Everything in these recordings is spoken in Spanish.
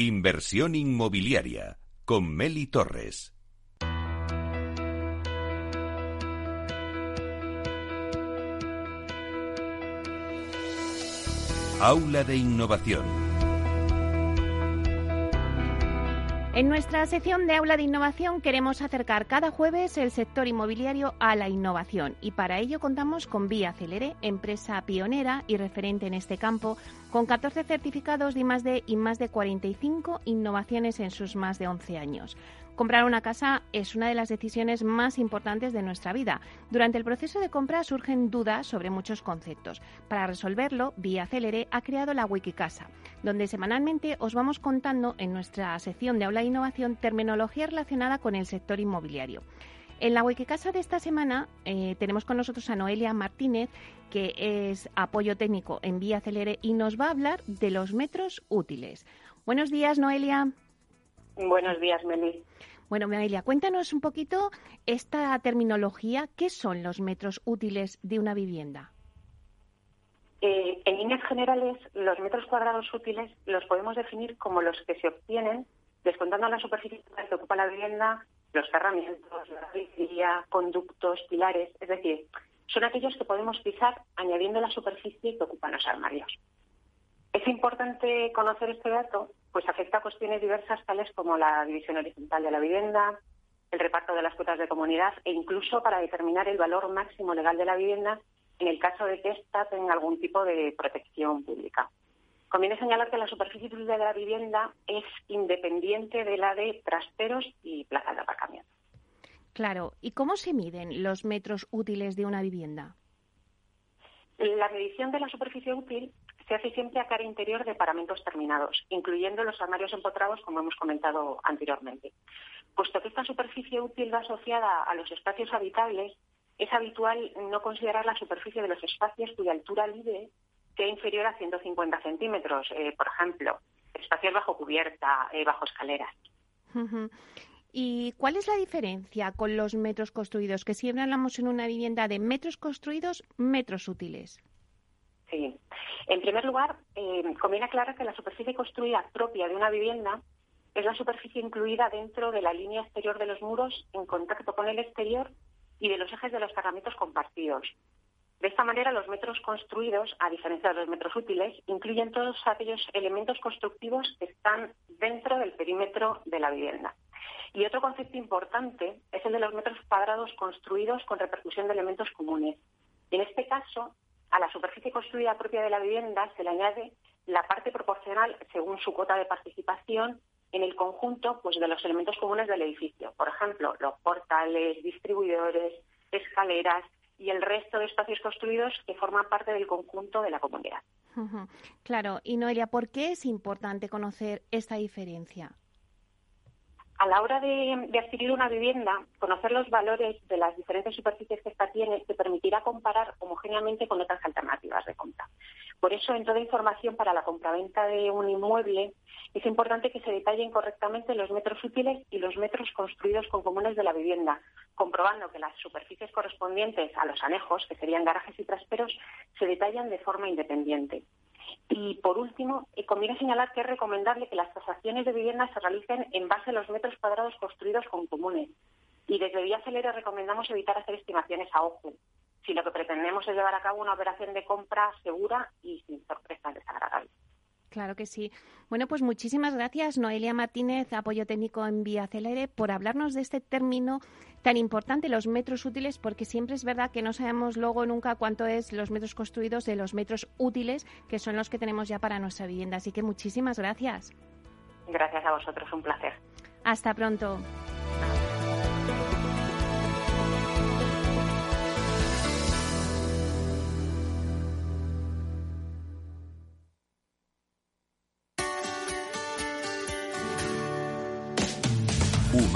Inversión inmobiliaria con Meli Torres. Aula de Innovación. En nuestra sección de Aula de Innovación queremos acercar cada jueves el sector inmobiliario a la innovación y para ello contamos con Vía Celere, empresa pionera y referente en este campo, con 14 certificados de I+D y más de 45 innovaciones en sus más de 11 años. Comprar una casa es una de las decisiones más importantes de nuestra vida. Durante el proceso de compra surgen dudas sobre muchos conceptos. Para resolverlo, Vía Celere ha creado la Wikicasa, donde semanalmente os vamos contando en nuestra sección de aula de innovación terminología relacionada con el sector inmobiliario. En la Wikicasa de esta semana eh, tenemos con nosotros a Noelia Martínez, que es apoyo técnico en Vía Celere y nos va a hablar de los metros útiles. Buenos días, Noelia. Buenos días, Meli. Bueno, Amelia, cuéntanos un poquito esta terminología. ¿Qué son los metros útiles de una vivienda? Eh, en líneas generales, los metros cuadrados útiles los podemos definir como los que se obtienen descontando la superficie que ocupa la vivienda, los cerramientos, la grillería, conductos, pilares, es decir, son aquellos que podemos pisar añadiendo la superficie que ocupan los armarios. Es importante conocer este dato, pues afecta a cuestiones diversas tales como la división horizontal de la vivienda, el reparto de las cuotas de comunidad e incluso para determinar el valor máximo legal de la vivienda en el caso de que ésta tenga algún tipo de protección pública. Conviene señalar que la superficie de la vivienda es independiente de la de trasteros y plazas de aparcamiento. Claro. ¿Y cómo se miden los metros útiles de una vivienda? La medición de la superficie útil se hace siempre a cara interior de paramentos terminados, incluyendo los armarios empotrados, como hemos comentado anteriormente. Puesto que esta superficie útil va asociada a los espacios habitables, es habitual no considerar la superficie de los espacios cuya altura libre sea inferior a 150 centímetros, eh, por ejemplo, espacios bajo cubierta, eh, bajo escaleras. ¿Y cuál es la diferencia con los metros construidos? Que siempre hablamos en una vivienda de metros construidos, metros útiles. Sí. En primer lugar, eh, conviene aclarar que la superficie construida propia de una vivienda es la superficie incluida dentro de la línea exterior de los muros en contacto con el exterior y de los ejes de los cargamentos compartidos. De esta manera, los metros construidos, a diferencia de los metros útiles, incluyen todos aquellos elementos constructivos que están dentro del perímetro de la vivienda. Y otro concepto importante es el de los metros cuadrados construidos con repercusión de elementos comunes. En este caso, a la superficie construida propia de la vivienda se le añade la parte proporcional según su cuota de participación en el conjunto pues, de los elementos comunes del edificio. Por ejemplo, los portales, distribuidores, escaleras y el resto de espacios construidos que forman parte del conjunto de la comunidad. Claro. Y Noelia, ¿por qué es importante conocer esta diferencia? A la hora de, adquirir una vivienda, conocer los valores de las diferentes superficies que esta tiene te permitirá comparar homogéneamente con otras alternativas de compra. Por eso, en toda información para la compraventa de un inmueble, es importante que se detallen correctamente los metros útiles y los metros construidos con comunes de la vivienda, comprobando que las superficies correspondientes a los anejos, que serían garajes y trasteros, se detallan de forma independiente. Y por último, eh, conviene señalar que es recomendable que las tasaciones de vivienda se realicen en base a los metros cuadrados construidos con comunes. Y desde Vía Celere recomendamos evitar hacer estimaciones a ojo, si lo que pretendemos es llevar a cabo una operación de compra segura y sin sorpresas desagradables. Claro que sí. Bueno, pues muchísimas gracias, Noelia Martínez, apoyo técnico en Vía Celere, por hablarnos de este término tan importante, los metros útiles, porque siempre es verdad que no sabemos luego nunca cuánto es los metros construidos de los metros útiles, que son los que tenemos ya para nuestra vivienda. Así que muchísimas gracias. Gracias a vosotros, un placer. Hasta pronto.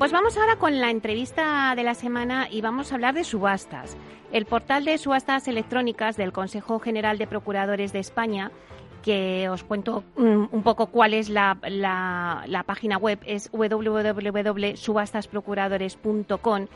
Pues vamos ahora con la entrevista de la semana y vamos a hablar de subastas. El portal de subastas electrónicas del Consejo General de Procuradores de España que os cuento mm, un poco cuál es la, la, página web, es www.subastasprocuradores.com.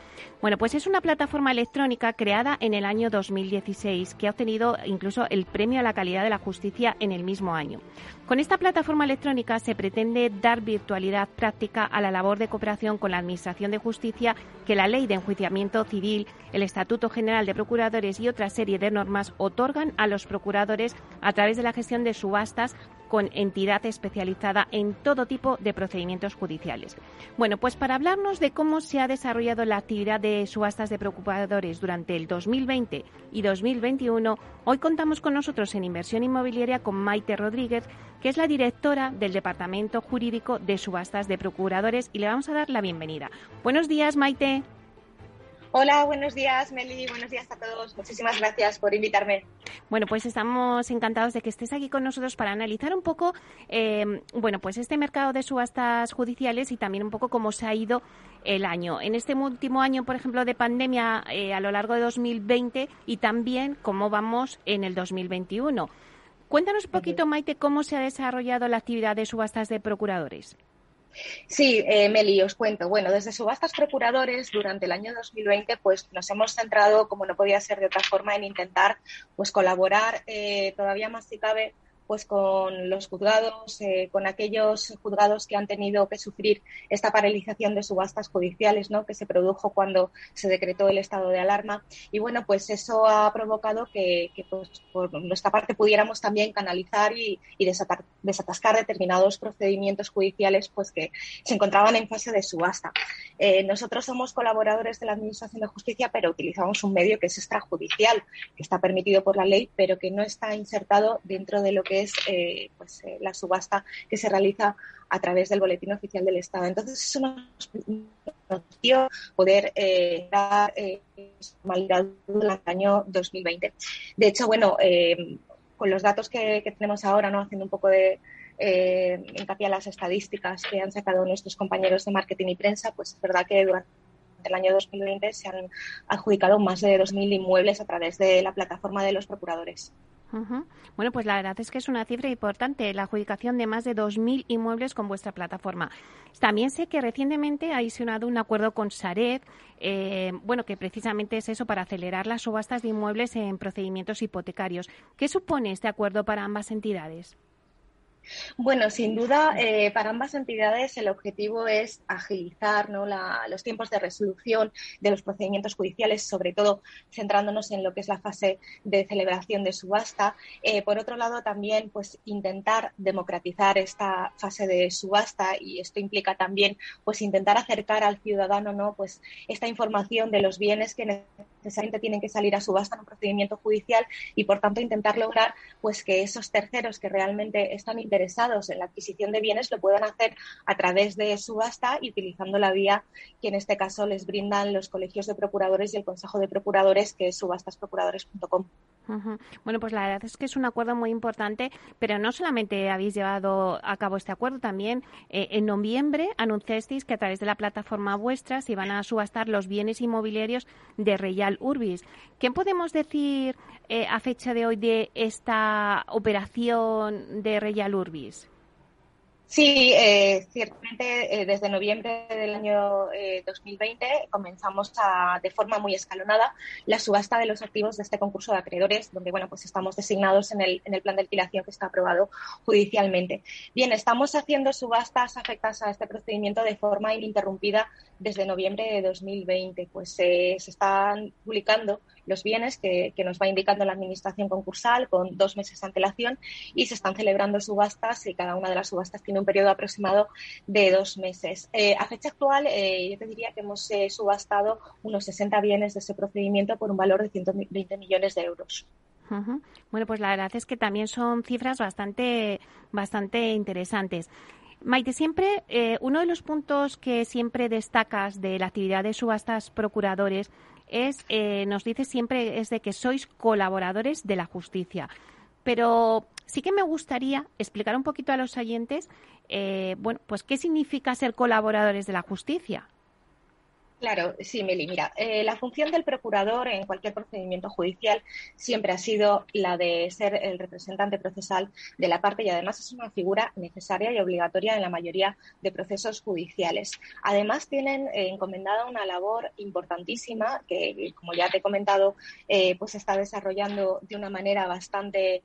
Bueno, pues es una plataforma electrónica creada en el año 2016 que ha obtenido incluso el premio a la calidad de la justicia en el mismo año. Con esta plataforma electrónica se pretende dar virtualidad práctica a la labor de cooperación con la Administración de Justicia que la Ley de Enjuiciamiento Civil, el Estatuto General de Procuradores y otra serie de normas otorgan a los procuradores a través de la gestión de subastas con entidad especializada en todo tipo de procedimientos judiciales. Bueno, pues para hablarnos de cómo se ha desarrollado la actividad de subastas de procuradores durante el 2020 y 2021, hoy contamos con nosotros en Inversión Inmobiliaria con Maite Rodríguez, que es la directora del Departamento Jurídico de Subastas de Procuradores y le vamos a dar la bienvenida. Buenos días, Maite. Hola, buenos días, Meli. Buenos días a todos. Muchísimas gracias por invitarme. Bueno, pues estamos encantados de que estés aquí con nosotros para analizar un poco, eh, bueno, pues este mercado de subastas judiciales y también un poco cómo se ha ido el año. En este último año, por ejemplo, de pandemia eh, a lo largo de 2020 y también cómo vamos en el 2021. Cuéntanos un poquito, Maite, cómo se ha desarrollado la actividad de subastas de procuradores. Sí, eh, Meli, os cuento. Bueno, desde Subastas Procuradores, durante el año 2020, pues nos hemos centrado, como no podía ser de otra forma, en intentar pues colaborar eh, todavía más si cabe pues con los juzgados, eh, con aquellos juzgados que han tenido que sufrir esta paralización de subastas judiciales, ¿no? Que se produjo cuando se decretó el estado de alarma. Y bueno, pues eso ha provocado que, pues, por nuestra parte pudiéramos también canalizar y, desatascar determinados procedimientos judiciales, pues que se encontraban en fase de subasta. Eh, nosotros somos colaboradores de la Administración de Justicia, pero utilizamos un medio que es extrajudicial, que está permitido por la ley, pero que no está insertado dentro de lo que es eh, pues, eh, la subasta que se realiza a través del Boletín Oficial del Estado. Entonces, eso nos permitió poder eh, dar eh, durante el año 2020. De hecho, bueno, con los datos que, tenemos ahora, ¿no? haciendo un poco de hincapié a las estadísticas que han sacado nuestros compañeros de marketing y prensa, pues es verdad que durante el año 2020 se han adjudicado más de 2.000 inmuebles a través de la plataforma de los procuradores. Bueno, pues la verdad es que es una cifra importante, la adjudicación de más de 2.000 inmuebles con vuestra plataforma. También sé que recientemente ha sonado un acuerdo con Sareb, eh, bueno, que precisamente es eso para acelerar las subastas de inmuebles en procedimientos hipotecarios. ¿Qué supone este acuerdo para ambas entidades? Bueno, sin duda, eh, para ambas entidades el objetivo es agilizar los tiempos de resolución de los procedimientos judiciales, sobre todo centrándonos en lo que es la fase de celebración de subasta. Eh, por otro lado, también pues intentar democratizar esta fase de subasta y esto implica también pues intentar acercar al ciudadano ¿no? pues esta información de los bienes que necesariamente tienen que salir a subasta en un procedimiento judicial y por tanto intentar lograr pues que esos terceros que realmente están interesados en la adquisición de bienes lo puedan hacer a través de subasta y utilizando la vía que en este caso les brindan los colegios de procuradores y el Consejo de Procuradores, que es subastasprocuradores.com. Bueno, pues la verdad es que es un acuerdo muy importante, pero no solamente habéis llevado a cabo este acuerdo, también eh, en noviembre anunciasteis que a través de la plataforma vuestra se iban a subastar los bienes inmobiliarios de Real Urbis. ¿Qué podemos decir eh, a fecha de hoy de esta operación de Real Urbis? Sí, eh, ciertamente eh, desde noviembre del año 2020 eh, comenzamos a, de forma muy escalonada la subasta de los activos de este concurso de acreedores, donde bueno pues estamos designados en el, en el plan de alquilación que está aprobado judicialmente. Bien, estamos haciendo subastas afectadas a este procedimiento de forma ininterrumpida desde noviembre de 2020. Pues se están publicando los bienes que, nos va indicando la administración concursal con dos meses de antelación y se están celebrando subastas y cada una de las subastas tiene un periodo aproximado de dos meses. Eh, a fecha actual, eh, yo te diría que hemos eh, subastado unos 60 bienes de ese procedimiento por un valor de 120 millones de euros. Bueno, pues la verdad es que también son cifras bastante, bastante interesantes. Maite, siempre uno de los puntos que siempre destacas de la actividad de subastas procuradores es, eh, nos dice siempre, es de que sois colaboradores de la justicia. Pero sí que me gustaría explicar un poquito a los oyentes, eh, bueno, pues qué significa ser colaboradores de la justicia. Claro, sí, Meli. Mira, eh, la función del procurador en cualquier procedimiento judicial siempre ha sido la de ser el representante procesal de la parte y además es una figura necesaria y obligatoria en la mayoría de procesos judiciales. Además, tienen eh, encomendada una labor importantísima que, como ya te he comentado, eh, pues está desarrollando de una manera bastante,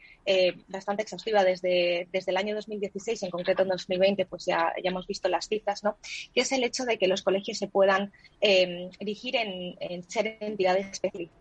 bastante exhaustiva desde, desde el año 2016, en concreto en 2020, pues ya, ya hemos visto las cifras, ¿no? Que es el hecho de que los colegios se puedan eh, erigir en, en, ser entidades específicas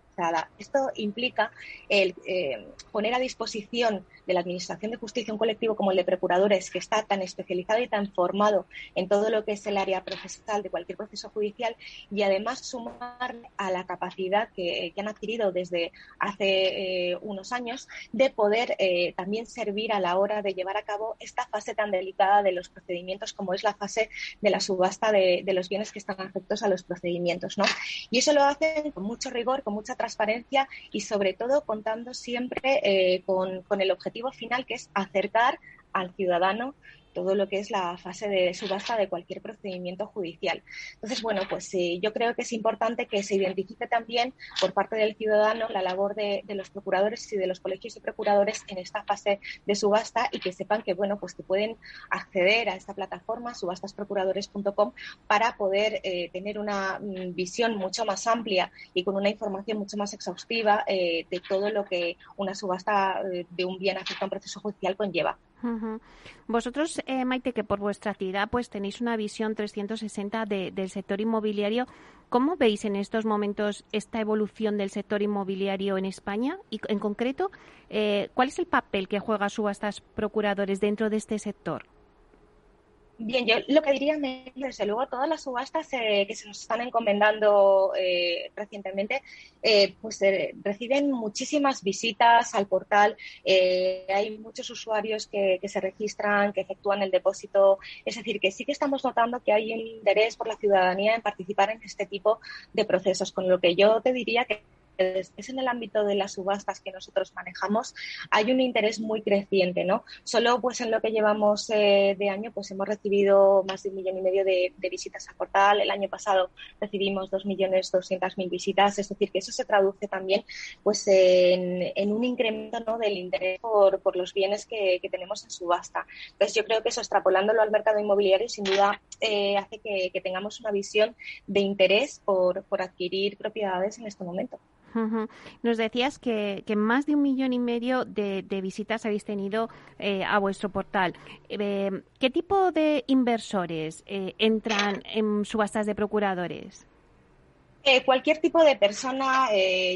esto implica el eh, poner a disposición de la Administración de Justicia un colectivo como el de procuradores, que está tan especializado y tan formado en todo lo que es el área procesal de cualquier proceso judicial, y además sumar a la capacidad que, han adquirido desde hace eh, unos años de poder eh, también servir a la hora de llevar a cabo esta fase tan delicada de los procedimientos como es la fase de la subasta de, los bienes que están afectos a los procedimientos. ¿no? Y eso lo hacen con mucho rigor, con mucha transparencia transparencia y sobre todo contando siempre eh, con, con el objetivo final que es acercar al ciudadano todo lo que es la fase de subasta de cualquier procedimiento judicial. Entonces, bueno, pues eh, yo creo que es importante que se identifique también por parte del ciudadano la labor de, los procuradores y de los colegios de procuradores en esta fase de subasta y que sepan que, bueno, pues que pueden acceder a esta plataforma subastasprocuradores.com para poder eh, tener una mm, visión mucho más amplia y con una información mucho más exhaustiva eh, de todo lo que una subasta de un bien afecta a un proceso judicial conlleva. Vosotros, eh, Maite, que por vuestra actividad pues tenéis una visión 360 del sector inmobiliario, ¿cómo veis en estos momentos esta evolución del sector inmobiliario en España? Y en concreto, eh, ¿cuál es el papel que juega subastas procuradores dentro de este sector? Bien, yo lo que diría, desde luego, todas las subastas eh, que se nos están encomendando eh, recientemente, eh, pues reciben muchísimas visitas al portal. hay muchos usuarios que, que, se registran, que efectúan el depósito. Es decir, que sí que estamos notando que hay un interés por la ciudadanía en participar en este tipo de procesos, con lo que yo te diría que es en el ámbito de las subastas que nosotros manejamos, hay un interés muy creciente, ¿no? Solo pues en lo que llevamos eh, de año pues hemos recibido más de un millón y medio de, visitas al portal. El año pasado recibimos dos millones doscientas mil visitas, es decir, que eso se traduce también pues en, un incremento del interés por, los bienes que, tenemos en subasta. Entonces yo creo que eso extrapolándolo al mercado inmobiliario sin duda eh, hace que, tengamos una visión de interés por adquirir propiedades en este momento. Nos decías que, más de un millón y medio de, visitas habéis tenido eh, a vuestro portal. Eh, ¿Qué tipo de inversores eh, entran en subastas de procuradores? cualquier tipo de persona,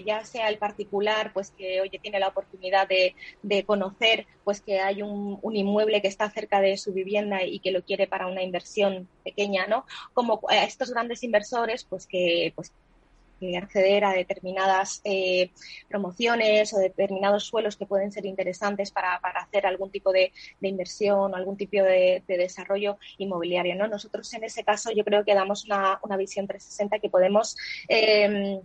ya sea el particular, pues que oye tiene la oportunidad de, conocer, pues que hay un, un, inmueble que está cerca de su vivienda y que lo quiere para una inversión pequeña, ¿no? Como estos grandes inversores, pues que pues acceder a determinadas eh, promociones o determinados suelos que pueden ser interesantes para, hacer algún tipo de, inversión o algún tipo de, desarrollo inmobiliario. ¿no? Nosotros en ese caso yo creo que damos una, visión 360 que podemos em,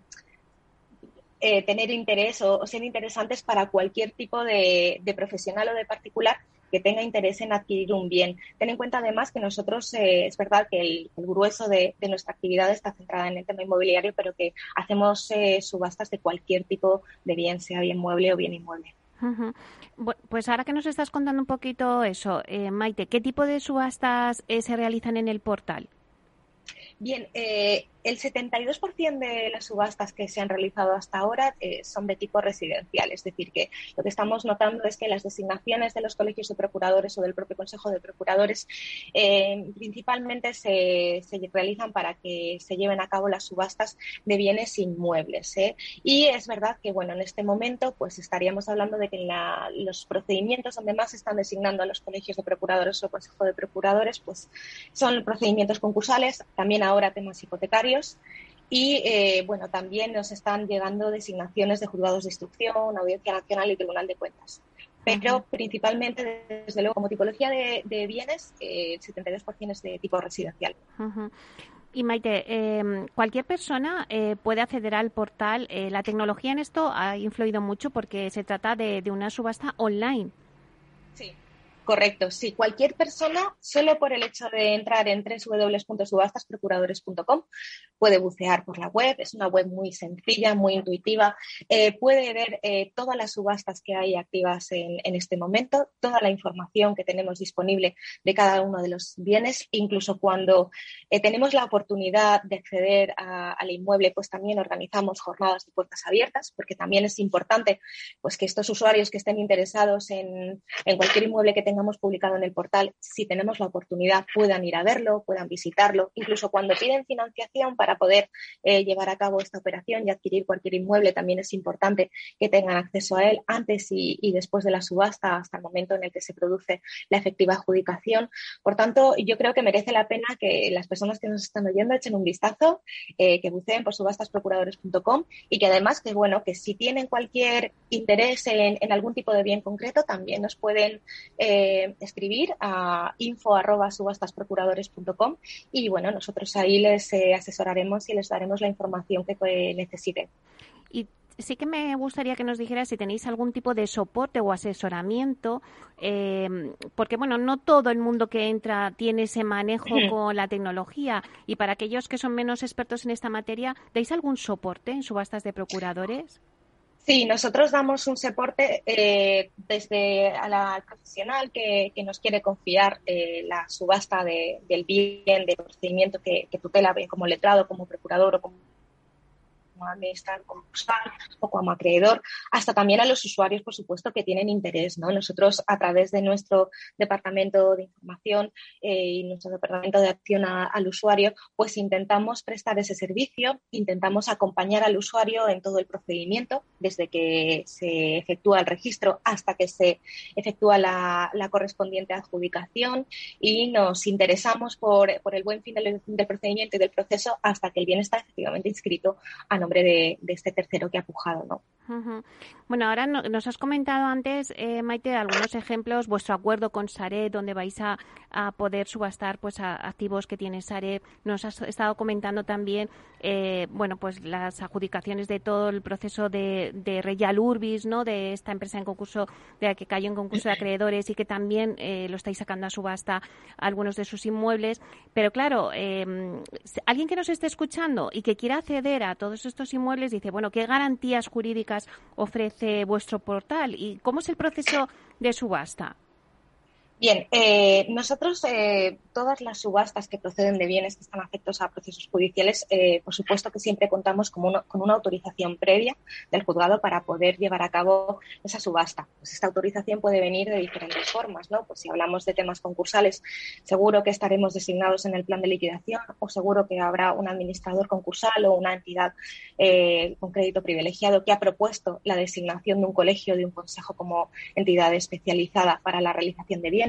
eh, tener interés o, ser interesantes para cualquier tipo de profesional o de particular que tenga interés en adquirir un bien. Ten en cuenta además que nosotros, eh, es verdad que el, grueso de, nuestra actividad está centrada en el tema inmobiliario, pero que hacemos eh, subastas de cualquier tipo de bien, sea bien mueble o bien inmueble. Pues ahora que nos estás contando un poquito eso, eh, Maite, ¿qué tipo de subastas se realizan en el portal? Bien, eh, el 72% de las subastas que se han realizado hasta ahora eh, son de tipo residencial, es decir, que lo que estamos notando es que las designaciones de los colegios de procuradores o del propio Consejo de Procuradores eh, principalmente se, realizan para que se lleven a cabo las subastas de bienes inmuebles. Y es verdad que, bueno, en este momento pues estaríamos hablando de que los procedimientos donde más se están designando a los colegios de procuradores o Consejo de Procuradores pues son procedimientos concursales, también ahora temas hipotecarios. Y eh, bueno, también nos están llegando designaciones de juzgados de instrucción, Audiencia Nacional y Tribunal de Cuentas. Pero principalmente, desde luego, como tipología de, bienes, eh, el 72% es de tipo residencial. Y Maite, em, cualquier persona eh, puede acceder al portal. la tecnología en esto ha influido mucho porque se trata de, de una subasta online. Sí, Correcto, sí. Cualquier persona, solo por el hecho de entrar en www.subastasprocuradores.com, puede bucear por la web. Es una web muy sencilla, muy intuitiva. Eh, puede ver eh, todas las subastas que hay activas en, este momento, toda la información que tenemos disponible de cada uno de los bienes. Incluso cuando eh, tenemos la oportunidad de acceder al inmueble, pues también organizamos jornadas de puertas abiertas, porque también es importante pues, que estos usuarios que estén interesados en, en cualquier inmueble que tengan hemos publicado en el portal, si tenemos la oportunidad, puedan ir a verlo, puedan visitarlo, incluso cuando piden financiación para poder eh, llevar a cabo esta operación y adquirir cualquier inmueble, también es importante que tengan acceso a él antes y, después de la subasta, hasta el momento en el que se produce la efectiva adjudicación. Por tanto, yo creo que merece la pena que las personas que nos están oyendo echen un vistazo, eh, que buceen por subastasprocuradores.com y que además que bueno, que si tienen cualquier interés en, algún tipo de bien concreto, también nos pueden eh, escribir a info.subastasprocuradores.com y bueno, nosotros ahí les eh, asesoraremos y les daremos la información que necesiten. Y sí que me gustaría que nos dijeras si tenéis algún tipo de soporte o asesoramiento, em, porque bueno, no todo el mundo que entra tiene ese manejo con la tecnología y para aquellos que son menos expertos en esta materia, ¿dais algún soporte en subastas de procuradores? Sí, nosotros damos un soporte eh, desde a la profesional que, nos quiere confiar eh, la subasta del bien, del procedimiento que, que tutela como letrado, como procurador o como como administrador concursal o como acreedor, hasta también a los usuarios, por supuesto, que tienen interés. ¿no? Nosotros, a través de nuestro departamento de información eh, y nuestro departamento de acción al usuario, pues intentamos prestar ese servicio, intentamos acompañar al usuario en todo el procedimiento, desde que se efectúa el registro hasta que se efectúa la, correspondiente adjudicación y nos interesamos por, el buen fin del, del, procedimiento y del proceso hasta que el bien está efectivamente inscrito a nombre de, este tercero que ha pujado, ¿no? Bueno, ahora nos has comentado antes, eh, Maite, algunos ejemplos, vuestro acuerdo con Sareb, donde vais a, poder subastar pues activos que tiene Sareb. Nos has estado comentando también, eh, bueno, pues las adjudicaciones de todo el proceso de, de Real Urbis, ¿no? De esta empresa en concurso, de la que cayó en concurso de acreedores y que también eh, lo estáis sacando a subasta algunos de sus inmuebles. Pero claro, em, alguien que nos esté escuchando y que quiera acceder a todos estos inmuebles dice, bueno, ¿qué garantías jurídicas ofrece vuestro portal y cómo es el proceso de subasta? Bien, eh, nosotros eh, todas las subastas que proceden de bienes que están afectos a procesos judiciales, eh, por supuesto que siempre contamos con, con, una autorización previa del juzgado para poder llevar a cabo esa subasta. Pues esta autorización puede venir de diferentes formas, ¿no? Pues si hablamos de temas concursales, seguro que estaremos designados en el plan de liquidación o seguro que habrá un administrador concursal o una entidad con crédito privilegiado que ha propuesto la designación de un colegio, de un consejo como entidad especializada para la realización de bienes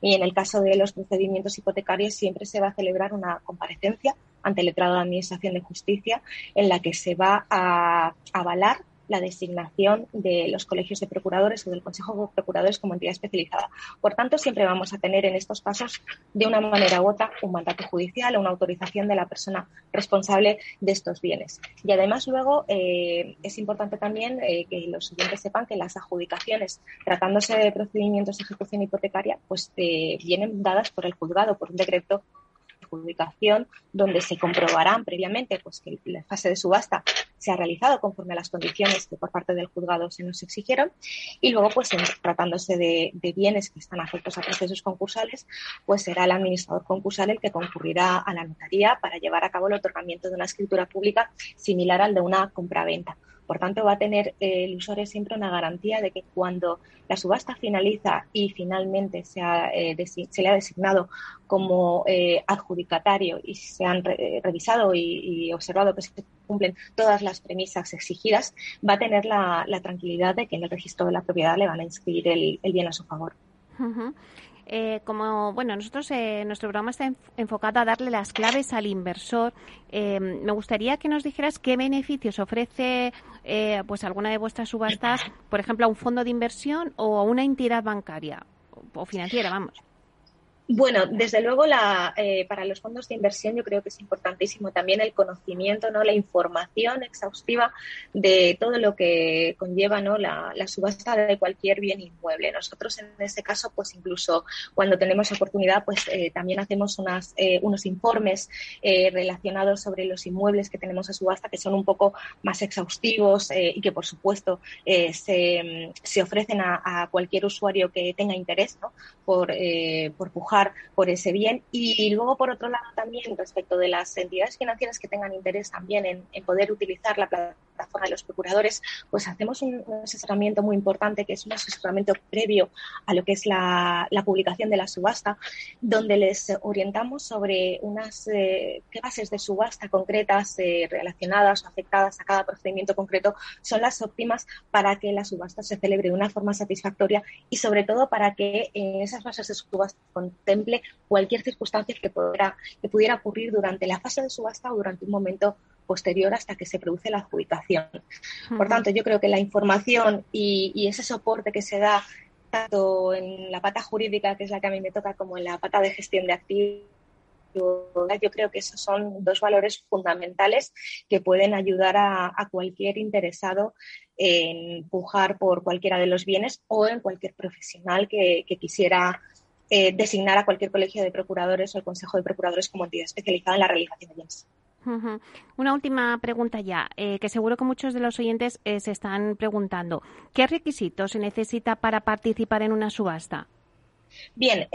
y en el caso de los procedimientos hipotecarios siempre se va a celebrar una comparecencia ante el letrado de Administración de Justicia en la que se va a avalar la designación de los colegios de procuradores o del Consejo de Procuradores como entidad especializada. Por tanto, siempre vamos a tener en estos casos, de una manera u otra, un mandato judicial o una autorización de la persona responsable de estos bienes. Y además, luego, eh, es importante también eh, que los oyentes sepan que las adjudicaciones, tratándose de procedimientos de ejecución hipotecaria, pues eh, vienen dadas por el juzgado, por un decreto adjudicación donde se comprobarán previamente pues, que la fase de subasta se ha realizado conforme a las condiciones que por parte del juzgado se nos exigieron y luego pues tratándose de, bienes que están afectos a procesos concursales pues será el administrador concursal el que concurrirá a la notaría para llevar a cabo el otorgamiento de una escritura pública similar al de una compraventa. Por tanto, va a tener eh, el usuario siempre una garantía de que cuando la subasta finaliza y finalmente se, eh, se le ha designado como eh, adjudicatario y se han revisado y, observado que se cumplen todas las premisas exigidas, va a tener la, tranquilidad de que en el registro de la propiedad le van a inscribir el, bien a su favor. Eh, como bueno, nosotros eh, nuestro programa está enfocado a darle las claves al inversor. Eh, me gustaría que nos dijeras qué beneficios ofrece pues alguna de vuestras subastas, por ejemplo, a un fondo de inversión o a una entidad bancaria o financiera, vamos. Bueno, desde luego la, eh, para los fondos de inversión yo creo que es importantísimo también el conocimiento, no, la información exhaustiva de todo lo que conlleva, no, la, subasta de cualquier bien inmueble. Nosotros en este caso, pues incluso cuando tenemos oportunidad, pues eh, también hacemos unas, eh, unos informes relacionados sobre los inmuebles que tenemos a subasta que son un poco más exhaustivos y que por supuesto se, se, ofrecen a, a, cualquier usuario que tenga interés, ¿no? por, por pujar por ese bien. Y luego, por otro lado, también respecto de las entidades financieras que tengan interés también en, poder utilizar la plataforma de los procuradores, pues hacemos un, asesoramiento muy importante, que es un asesoramiento previo a lo que es la, publicación de la subasta, donde les orientamos sobre unas eh, bases de subasta concretas eh, relacionadas o afectadas a cada procedimiento concreto son las óptimas para que la subasta se celebre de una forma satisfactoria y sobre todo para que en esas bases de subasta contemple cualquier circunstancia que, pudiera, que pudiera ocurrir durante la fase de subasta o durante un momento posterior hasta que se produce la adjudicación. Por tanto, yo creo que la información y, ese soporte que se da tanto en la pata jurídica, que es la que a mí me toca, como en la pata de gestión de activos, yo creo que esos son dos valores fundamentales que pueden ayudar a, cualquier interesado en pujar por cualquiera de los bienes o en cualquier profesional que quisiera eh, designar a cualquier colegio de procuradores o el Consejo de Procuradores como entidad especializada en la realización de bienes. Una última pregunta ya, eh, que seguro que muchos de los oyentes eh, se están preguntando. ¿Qué requisitos se necesita para participar en una subasta? Bien,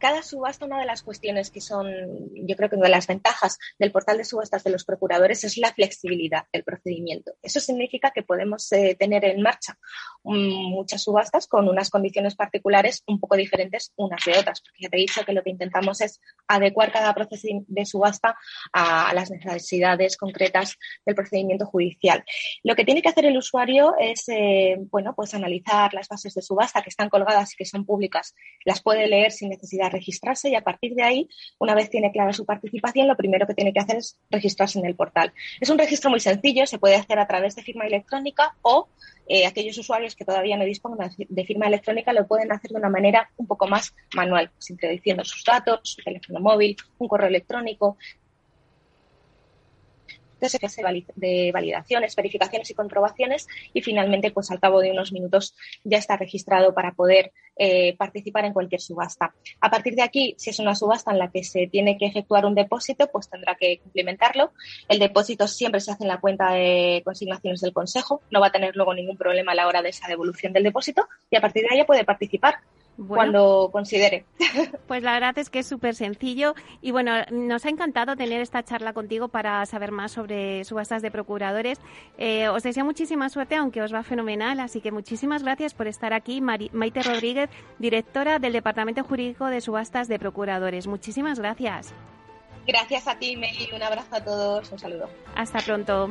cada subasta, una de las cuestiones que son, yo creo que una de las ventajas del portal de subastas de los procuradores es la flexibilidad del procedimiento. Eso significa que podemos eh, tener en marcha mm, muchas subastas con unas condiciones particulares un poco diferentes unas de otras, porque ya te he dicho que lo que intentamos es adecuar cada proceso de subasta a, las necesidades concretas del procedimiento judicial. Lo que tiene que hacer el usuario es, eh, bueno, pues analizar las bases de subasta que están colgadas y que son públicas, las puede leer sin necesidad registrarse y a partir de ahí, una vez tiene clara su participación, lo primero que tiene que hacer es registrarse en el portal. Es un registro muy sencillo, se puede hacer a través de firma electrónica o eh, aquellos usuarios que todavía no dispongan de firma electrónica lo pueden hacer de una manera un poco más manual, introduciendo sus datos, su teléfono móvil, un correo electrónico, de validaciones, verificaciones y comprobaciones y finalmente, pues al cabo de unos minutos ya está registrado para poder eh, participar en cualquier subasta. A partir de aquí, si es una subasta en la que se tiene que efectuar un depósito, pues tendrá que cumplimentarlo. El depósito siempre se hace en la cuenta de consignaciones del Consejo, no va a tener luego ningún problema a la hora de esa devolución del depósito y a partir de ahí puede participar cuando considere. Pues la verdad es que es súper sencillo y bueno, nos ha encantado tener esta charla contigo para saber más sobre subastas de procuradores. Eh, os deseo muchísima suerte, aunque os va fenomenal, así que muchísimas gracias por estar aquí. Maite Rodríguez, directora del Departamento Jurídico de Subastas de Procuradores. Muchísimas gracias. Gracias a ti, Meli. Un abrazo a todos. Un saludo. Hasta pronto.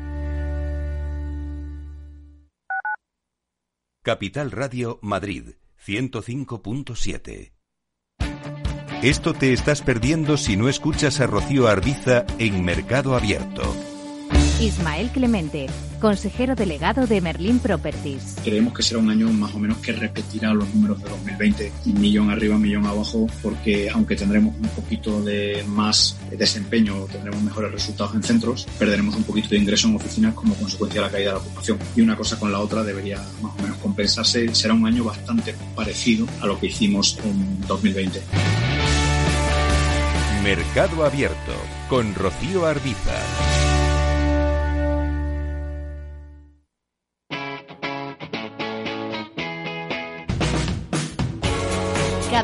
Capital Radio Madrid 105.7. Esto te estás perdiendo si no escuchas a Rocío Arbiza en Mercado Abierto. Ismael Clemente, consejero delegado de Merlin Properties. Creemos que será un año más o menos que repetirá los números de 2020, millón arriba, millón abajo, porque aunque tendremos un poquito de más desempeño, tendremos mejores resultados en centros, perderemos un poquito de ingreso en oficinas como consecuencia de la caída de la ocupación. Y una cosa con la otra debería más o menos compensarse. Será un año bastante parecido a lo que hicimos en 2020. Mercado Abierto con Rocío Arbiza.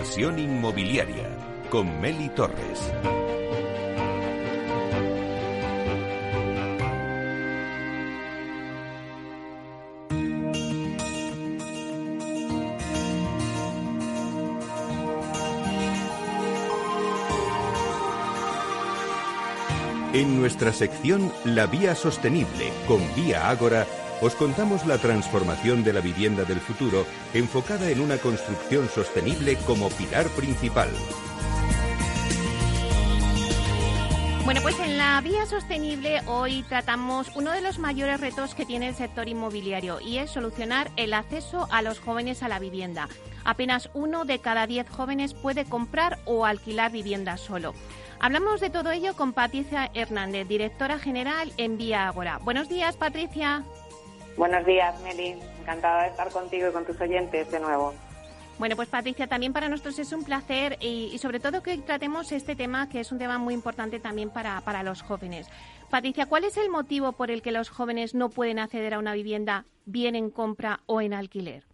Inversión inmobiliaria con Meli Torres. En nuestra sección La Vía Sostenible con Vía Ágora, os contamos la transformación de la vivienda del futuro enfocada en una construcción sostenible como pilar principal. Bueno, pues en la vía sostenible hoy tratamos uno de los mayores retos que tiene el sector inmobiliario y es solucionar el acceso a los jóvenes a la vivienda. Apenas uno de cada diez jóvenes puede comprar o alquilar vivienda solo. Hablamos de todo ello con Patricia Hernández, directora general en Vía Agora. Buenos días, Patricia. Buenos días, Meli. Encantada de estar contigo y con tus oyentes de nuevo. Bueno, pues Patricia, también para nosotros es un placer y, sobre todo que tratemos este tema, que es un tema muy importante también para, para los jóvenes. Patricia, ¿cuál es el motivo por el que los jóvenes no pueden acceder a una vivienda bien en compra o en alquiler?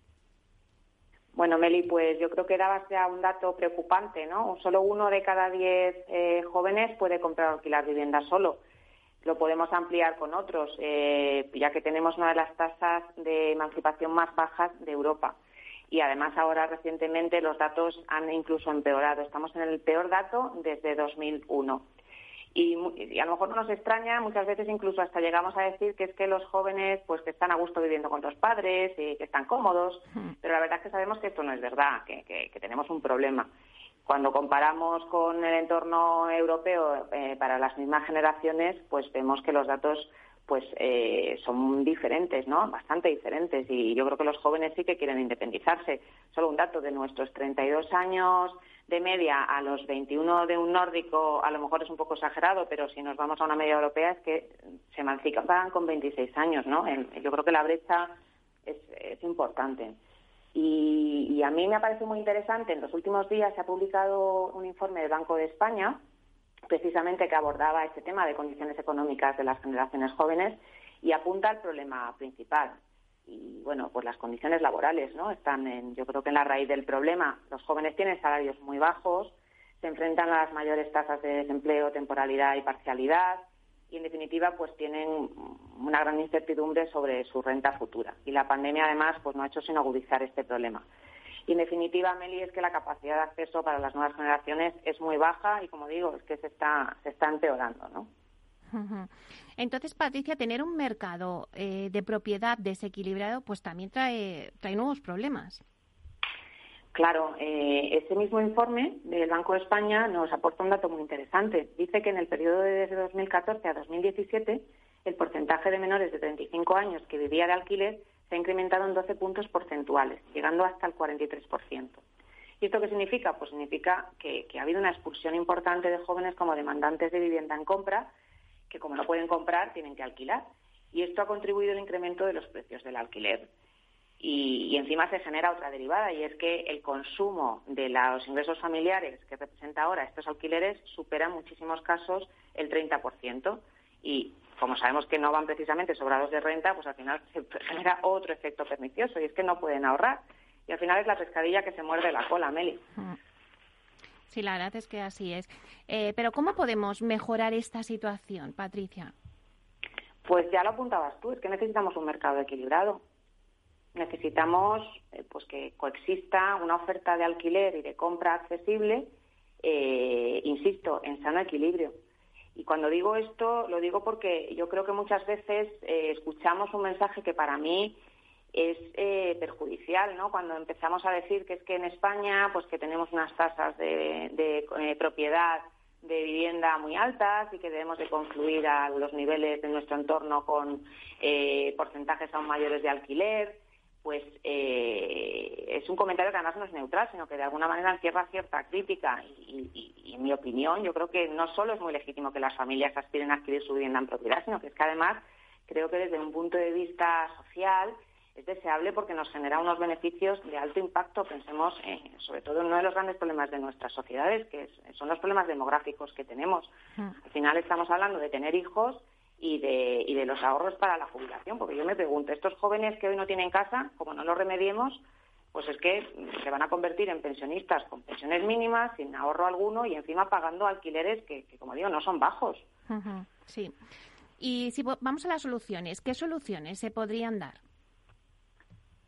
Bueno, Meli, pues yo creo que dabas ya un dato preocupante, ¿no? Solo uno de cada diez eh, jóvenes puede comprar o alquilar vivienda solo. Lo podemos ampliar con otros, eh, ya que tenemos una de las tasas de emancipación más bajas de Europa. Y además ahora recientemente los datos han incluso empeorado. Estamos en el peor dato desde 2001. Y, a lo mejor no nos extraña, muchas veces incluso hasta llegamos a decir que es que los jóvenes pues que están a gusto viviendo con los padres y que están cómodos, pero la verdad es que sabemos que esto no es verdad, que, tenemos un problema. Cuando comparamos con el entorno europeo eh, para las mismas generaciones, pues vemos que los datos pues eh, son diferentes, ¿no? Bastante diferentes. Y yo creo que los jóvenes sí que quieren independizarse. Solo un dato de nuestros 32 años de media a los 21 de un nórdico a lo mejor es un poco exagerado, pero si nos vamos a una media europea es que se emancipan con 26 años, ¿no? Yo creo que la brecha es, importante. Y, a mí me parece muy interesante, en los últimos días se ha publicado un informe del Banco de España, precisamente que abordaba este tema de condiciones económicas de las generaciones jóvenes y apunta al problema principal, y bueno, pues las condiciones laborales, ¿no? Están en, yo creo que en la raíz del problema. Los jóvenes tienen salarios muy bajos, se enfrentan a las mayores tasas de desempleo, temporalidad y parcialidad y en definitiva pues tienen una gran incertidumbre sobre su renta futura y la pandemia además pues no ha hecho sino agudizar este problema. Y en definitiva, Meli, es que la capacidad de acceso para las nuevas generaciones es muy baja y como digo, es que se está, se está empeorando, ¿no? Entonces, Patricia, tener un mercado eh, de propiedad desequilibrado, pues también trae, trae nuevos problemas. Claro, eh, ese mismo informe del Banco de España nos aporta un dato muy interesante. Dice que en el periodo de desde 2014 a 2017 el porcentaje de menores de 35 años que vivía de alquiler se ha incrementado en 12 puntos porcentuales, llegando hasta el 43%. ¿Y esto qué significa? Pues significa que ha habido una expulsión importante de jóvenes como demandantes de vivienda en compra que como no pueden comprar, tienen que alquilar. Y esto ha contribuido al incremento de los precios del alquiler. Y, encima se genera otra derivada, y es que el consumo de los ingresos familiares que representa ahora estos alquileres supera en muchísimos casos el 30%. Y como sabemos que no van precisamente sobrados de renta, pues al final se genera otro efecto pernicioso, y es que no pueden ahorrar. Y al final es la pescadilla que se muerde la cola, Meli. Mm. Sí, la verdad es que así es. Eh, pero ¿cómo podemos mejorar esta situación, Patricia? Pues ya lo apuntabas tú, es que necesitamos un mercado equilibrado. Necesitamos eh, pues que coexista una oferta de alquiler y de compra accesible, eh, insisto, en sano equilibrio. Y cuando digo esto, lo digo porque yo creo que muchas veces escuchamos un mensaje que para mí es eh, perjudicial, ¿no? Cuando empezamos a decir que es que en España, pues que tenemos unas tasas de, eh, propiedad de vivienda muy altas y que debemos de confluir a los niveles de nuestro entorno con eh, porcentajes aún mayores de alquiler, pues es un comentario que además no es neutral, sino que de alguna manera encierra cierta crítica. Y, y, en mi opinión, yo creo que no solo es muy legítimo que las familias aspiren a adquirir su vivienda en propiedad, sino que es que además creo que desde un punto de vista social es deseable porque nos genera unos beneficios de alto impacto. Pensemos sobre todo en uno de los grandes problemas de nuestras sociedades, que son los problemas demográficos que tenemos. Mm. Al final estamos hablando de tener hijos y de, y de los ahorros para la jubilación, porque yo me pregunto, estos jóvenes que hoy no tienen casa, como no lo remediemos, pues es que se van a convertir en pensionistas con pensiones mínimas, sin ahorro alguno y encima pagando alquileres que, como digo, no son bajos. Sí. Y si vamos a las soluciones, ¿qué soluciones se podrían dar?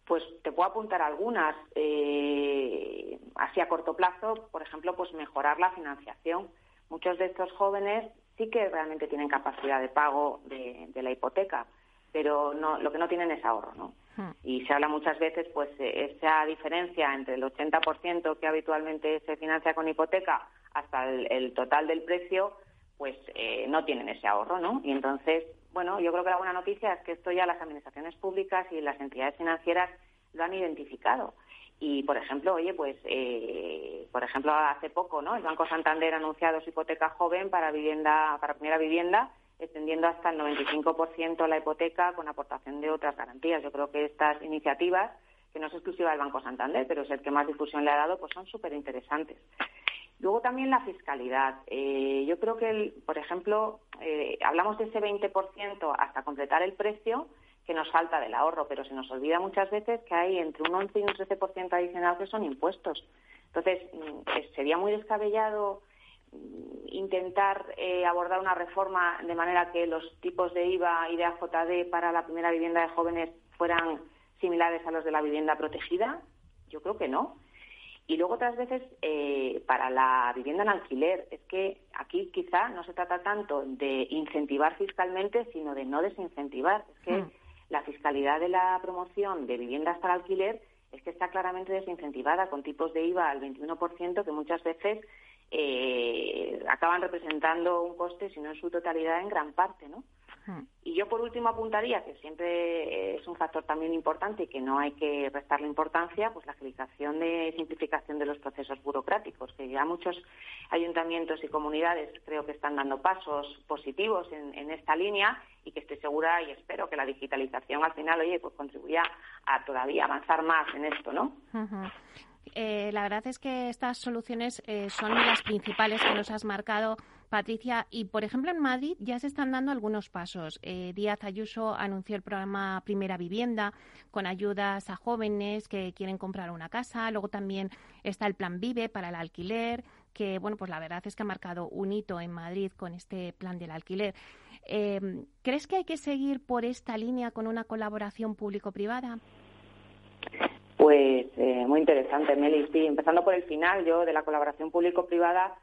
Pues te puedo apuntar algunas. Eh, así a corto plazo, por ejemplo, pues mejorar la financiación. Muchos de estos jóvenes sí que realmente tienen capacidad de pago de, la hipoteca, pero no, lo que no tienen es ahorro, ¿no? Hmm. Y se habla muchas veces, pues, esa diferencia entre el 80% que habitualmente se financia con hipoteca hasta el, total del precio, pues eh, no tienen ese ahorro, ¿no? Y entonces, bueno, yo creo que la buena noticia es que esto ya las administraciones públicas y las entidades financieras lo han identificado. Y, por ejemplo, oye, pues, eh, por ejemplo, hace poco, ¿no? El Banco Santander ha anunciado su hipoteca joven para vivienda, para primera vivienda, extendiendo hasta el 95% la hipoteca con aportación de otras garantías. Yo creo que estas iniciativas, que no es exclusiva del Banco Santander, pero es el que más difusión le ha dado, pues son súper interesantes. Luego también la fiscalidad. Eh, yo creo que, por ejemplo, eh, hablamos de ese 20% hasta completar el precio, que nos falta del ahorro, pero se nos olvida muchas veces que hay entre un 11 y un 13% adicional que son impuestos. Entonces, mm, sería muy descabellado mm, intentar eh, abordar una reforma de manera que los tipos de IVA y de AJD para la primera vivienda de jóvenes fueran similares a los de la vivienda protegida. Yo creo que no. Y luego otras veces eh, para la vivienda en alquiler. Es que aquí quizá no se trata tanto de incentivar fiscalmente, sino de no desincentivar. Es que mm la fiscalidad de la promoción de viviendas para alquiler es que está claramente desincentivada con tipos de IVA al 21% que muchas veces eh, acaban representando un coste, si no en su totalidad, en gran parte, ¿no? Y yo por último apuntaría que siempre es un factor también importante y que no hay que restarle importancia, pues la agilización de simplificación de los procesos burocráticos, que ya muchos ayuntamientos y comunidades creo que están dando pasos positivos en, esta línea y que estoy segura y espero que la digitalización al final, oye, pues contribuya a todavía avanzar más en esto, ¿no? Eh, la verdad es que estas soluciones eh, son las principales que nos has marcado Patricia, y por ejemplo en Madrid ya se están dando algunos pasos. Eh, Díaz Ayuso anunció el programa Primera Vivienda con ayudas a jóvenes que quieren comprar una casa. Luego también está el Plan Vive para el alquiler, que bueno, pues la verdad es que ha marcado un hito en Madrid con este plan del alquiler. Eh, ¿Crees que hay que seguir por esta línea con una colaboración público-privada? Pues eh, muy interesante, Meli. Sí, empezando por el final, yo de la colaboración público-privada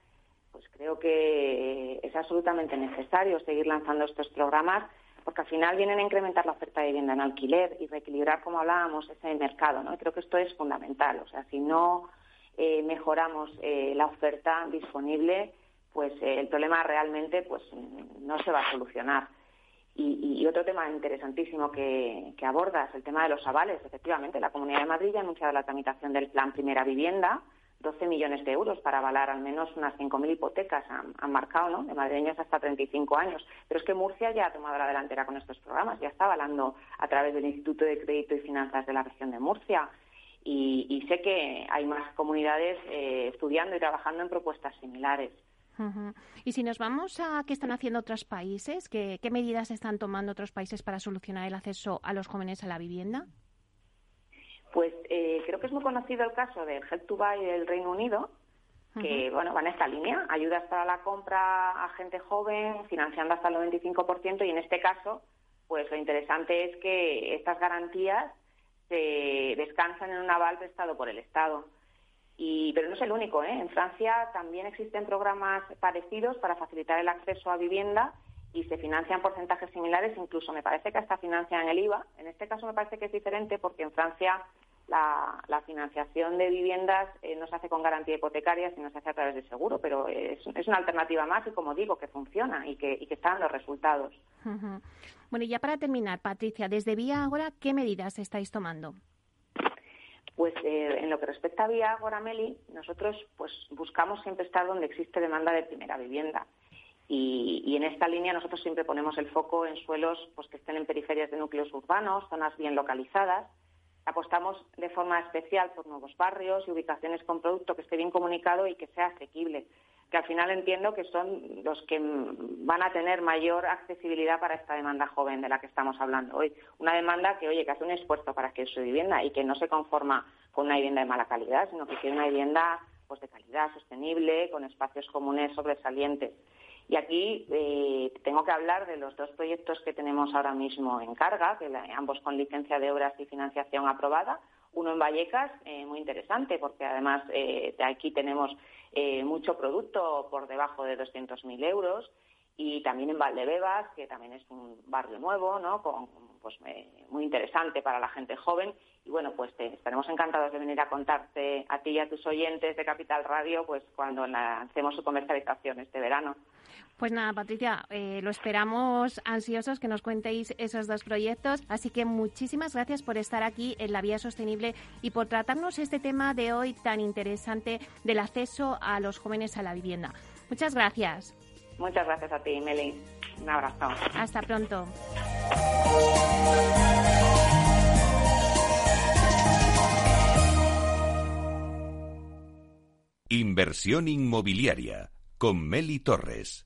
pues creo que es absolutamente necesario seguir lanzando estos programas porque al final vienen a incrementar la oferta de vivienda en alquiler y reequilibrar, como hablábamos, ese mercado, ¿no? creo que esto es fundamental. O sea, si no eh, mejoramos eh, la oferta disponible, pues eh, el problema realmente pues no se va a solucionar. Y, otro tema interesantísimo que, que abordas, el tema de los avales. Efectivamente, la Comunidad de Madrid ha anunciado la tramitación del Plan Primera Vivienda, 12 millones de euros para avalar al menos unas 5.000 hipotecas, han, marcado, ¿no? De madrileños hasta 35 años. Pero es que Murcia ya ha tomado la delantera con estos programas, ya está avalando a través del Instituto de Crédito y Finanzas de la región de Murcia. Y, sé que hay más comunidades eh, estudiando y trabajando en propuestas similares. Y si nos vamos a qué están haciendo otros países, ¿qué, ¿qué medidas están tomando otros países para solucionar el acceso a los jóvenes a la vivienda? Pues eh, creo que es muy conocido el caso del Help to Buy del Reino Unido, que bueno, va en esta línea, ayudas para la compra a gente joven, financiando hasta el 95%, y en este caso, pues lo interesante es que estas garantías se descansan en un aval prestado por el Estado. Y, pero no es el único, ¿eh? En Francia también existen programas parecidos para facilitar el acceso a vivienda y se financian porcentajes similares, incluso me parece que hasta financian el IVA. En este caso me parece que es diferente porque en Francia la, financiación de viviendas eh, no se hace con garantía hipotecaria, sino se hace a través de seguro, pero es, una alternativa más y, como digo, que funciona y que, y que está dando resultados. Bueno, y ya para terminar, Patricia, desde Vía Agora, ¿qué medidas estáis tomando? Pues eh, en lo que respecta a Vía Agora, Meli, nosotros pues buscamos siempre estar donde existe demanda de primera vivienda. Y, y, en esta línea nosotros siempre ponemos el foco en suelos pues, que estén en periferias de núcleos urbanos, zonas bien localizadas, apostamos de forma especial por nuevos barrios y ubicaciones con producto que esté bien comunicado y que sea asequible. que al final entiendo que son los que van a tener mayor accesibilidad para esta demanda joven de la que estamos hablando hoy. Una demanda que, oye, que hace un esfuerzo para que su vivienda y que no se conforma con una vivienda de mala calidad, sino que quiere una vivienda pues, de calidad, sostenible, con espacios comunes sobresalientes. Y aquí eh, tengo que hablar de los dos proyectos que tenemos ahora mismo en carga, que ambos con licencia de obras y financiación aprobada. Uno en Vallecas, eh, muy interesante, porque además eh, aquí tenemos eh, mucho producto por debajo de 200.000 euros. Y también en Valdebebas, que también es un barrio nuevo, ¿no? Con, pues, muy interesante para la gente joven. Y bueno, pues estaremos encantados de venir a contarte a ti y a tus oyentes de Capital Radio, pues cuando lancemos su comercialización este verano. Pues nada, Patricia, eh, lo esperamos ansiosos que nos cuentéis esos dos proyectos. Así que muchísimas gracias por estar aquí en la Vía Sostenible y por tratarnos este tema de hoy tan interesante del acceso a los jóvenes a la vivienda. Muchas gracias. Muchas gracias a ti, Meli. Un abrazo. Hasta pronto. Inversión inmobiliaria con Meli Torres.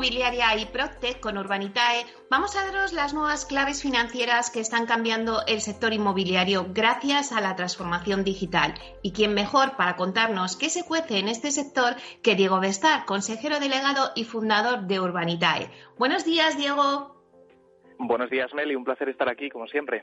Inmobiliaria y Proctec con Urbanitae, vamos a daros las nuevas claves financieras que están cambiando el sector inmobiliario gracias a la transformación digital. ¿Y quién mejor para contarnos qué se cuece en este sector que Diego Bestar, consejero delegado y fundador de Urbanitae? Buenos días, Diego. Buenos días, Meli. Un placer estar aquí, como siempre.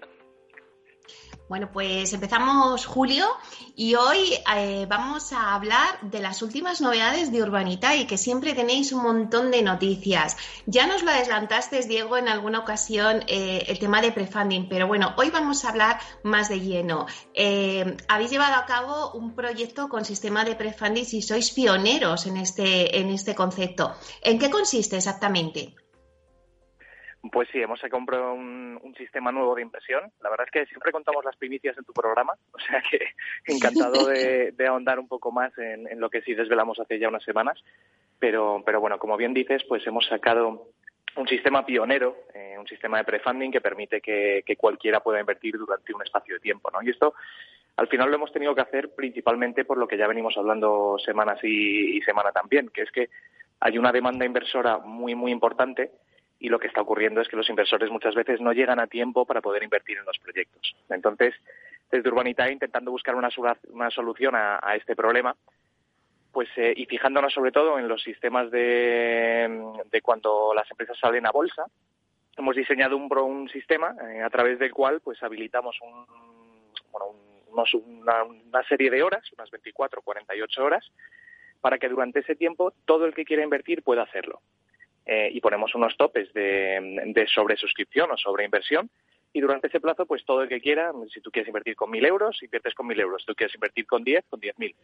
Bueno, pues empezamos julio y hoy eh, vamos a hablar de las últimas novedades de Urbanita y que siempre tenéis un montón de noticias. Ya nos lo adelantaste, Diego, en alguna ocasión eh, el tema de prefunding, pero bueno, hoy vamos a hablar más de lleno. Eh, habéis llevado a cabo un proyecto con sistema de prefunding y sois pioneros en este, en este concepto. ¿En qué consiste exactamente? Pues sí, hemos comprado un, un, sistema nuevo de impresión. La verdad es que siempre contamos las primicias en tu programa, o sea que encantado de, ahondar un poco más en, lo que sí desvelamos hace ya unas semanas. Pero, pero bueno, como bien dices, pues hemos sacado un sistema pionero, eh, un sistema de prefunding que permite que, cualquiera pueda invertir durante un espacio de tiempo, ¿no? Y esto al final lo hemos tenido que hacer principalmente por lo que ya venimos hablando semanas y, y semana también, que es que hay una demanda inversora muy, muy importante y lo que está ocurriendo es que los inversores muchas veces no llegan a tiempo para poder invertir en los proyectos. Entonces, desde Urbanitae, intentando buscar una, una solución a, este problema, pues eh, y fijándonos sobre todo en los sistemas de, de, cuando las empresas salen a bolsa, hemos diseñado un, un sistema eh, a través del cual pues habilitamos un, bueno, una, una, serie de horas, unas 24 48 horas, para que durante ese tiempo todo el que quiera invertir pueda hacerlo. Eh, y ponemos unos topes de, de sobresuscripción o sobreinversión y durante ese plazo, pues todo el que quiera, si tú quieres invertir con mil euros, inviertes con mil euros. Si tú quieres invertir con diez, con diez mil.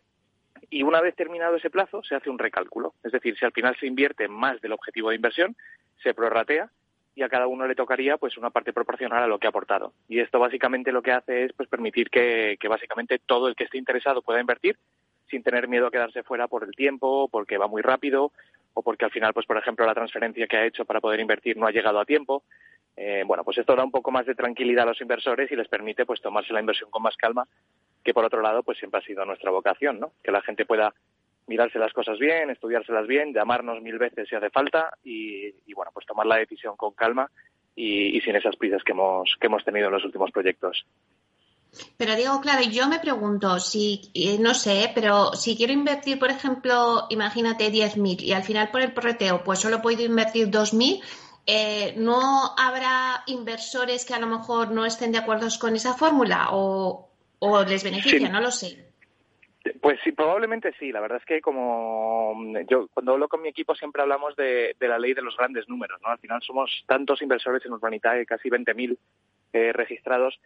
Y una vez terminado ese plazo, se hace un recálculo. Es decir, si al final se invierte más del objetivo de inversión, se prorratea y a cada uno le tocaría pues una parte proporcional a lo que ha aportado. Y esto básicamente lo que hace es pues permitir que básicamente todo el que esté interesado pueda invertir sin tener miedo a quedarse fuera por el tiempo, porque va muy rápido o porque al final, pues por ejemplo, la transferencia que ha hecho para poder invertir no ha llegado a tiempo. Eh, bueno, pues esto da un poco más de tranquilidad a los inversores y les permite pues tomarse la inversión con más calma, que por otro lado, pues siempre ha sido nuestra vocación, ¿no? Que la gente pueda mirarse las cosas bien, estudiárselas bien, llamarnos mil veces si hace falta y, bueno, pues tomar la decisión con calma y, y sin esas prisas que hemos, que hemos tenido en los últimos proyectos. Pero digo, claro, yo me pregunto, si, eh, no sé, pero si quiero invertir, por ejemplo, imagínate 10.000 y al final por el porreteo, pues solo puedo invertir 2.000, eh, ¿no habrá inversores que a lo mejor no estén de acuerdo con esa fórmula o, les beneficia? No lo sé. Pues sí, probablemente sí. La verdad es que como yo cuando hablo con mi equipo siempre hablamos de, la ley de los grandes números, ¿no? Al final somos tantos inversores en Urbanitae, casi 20.000 eh, registrados,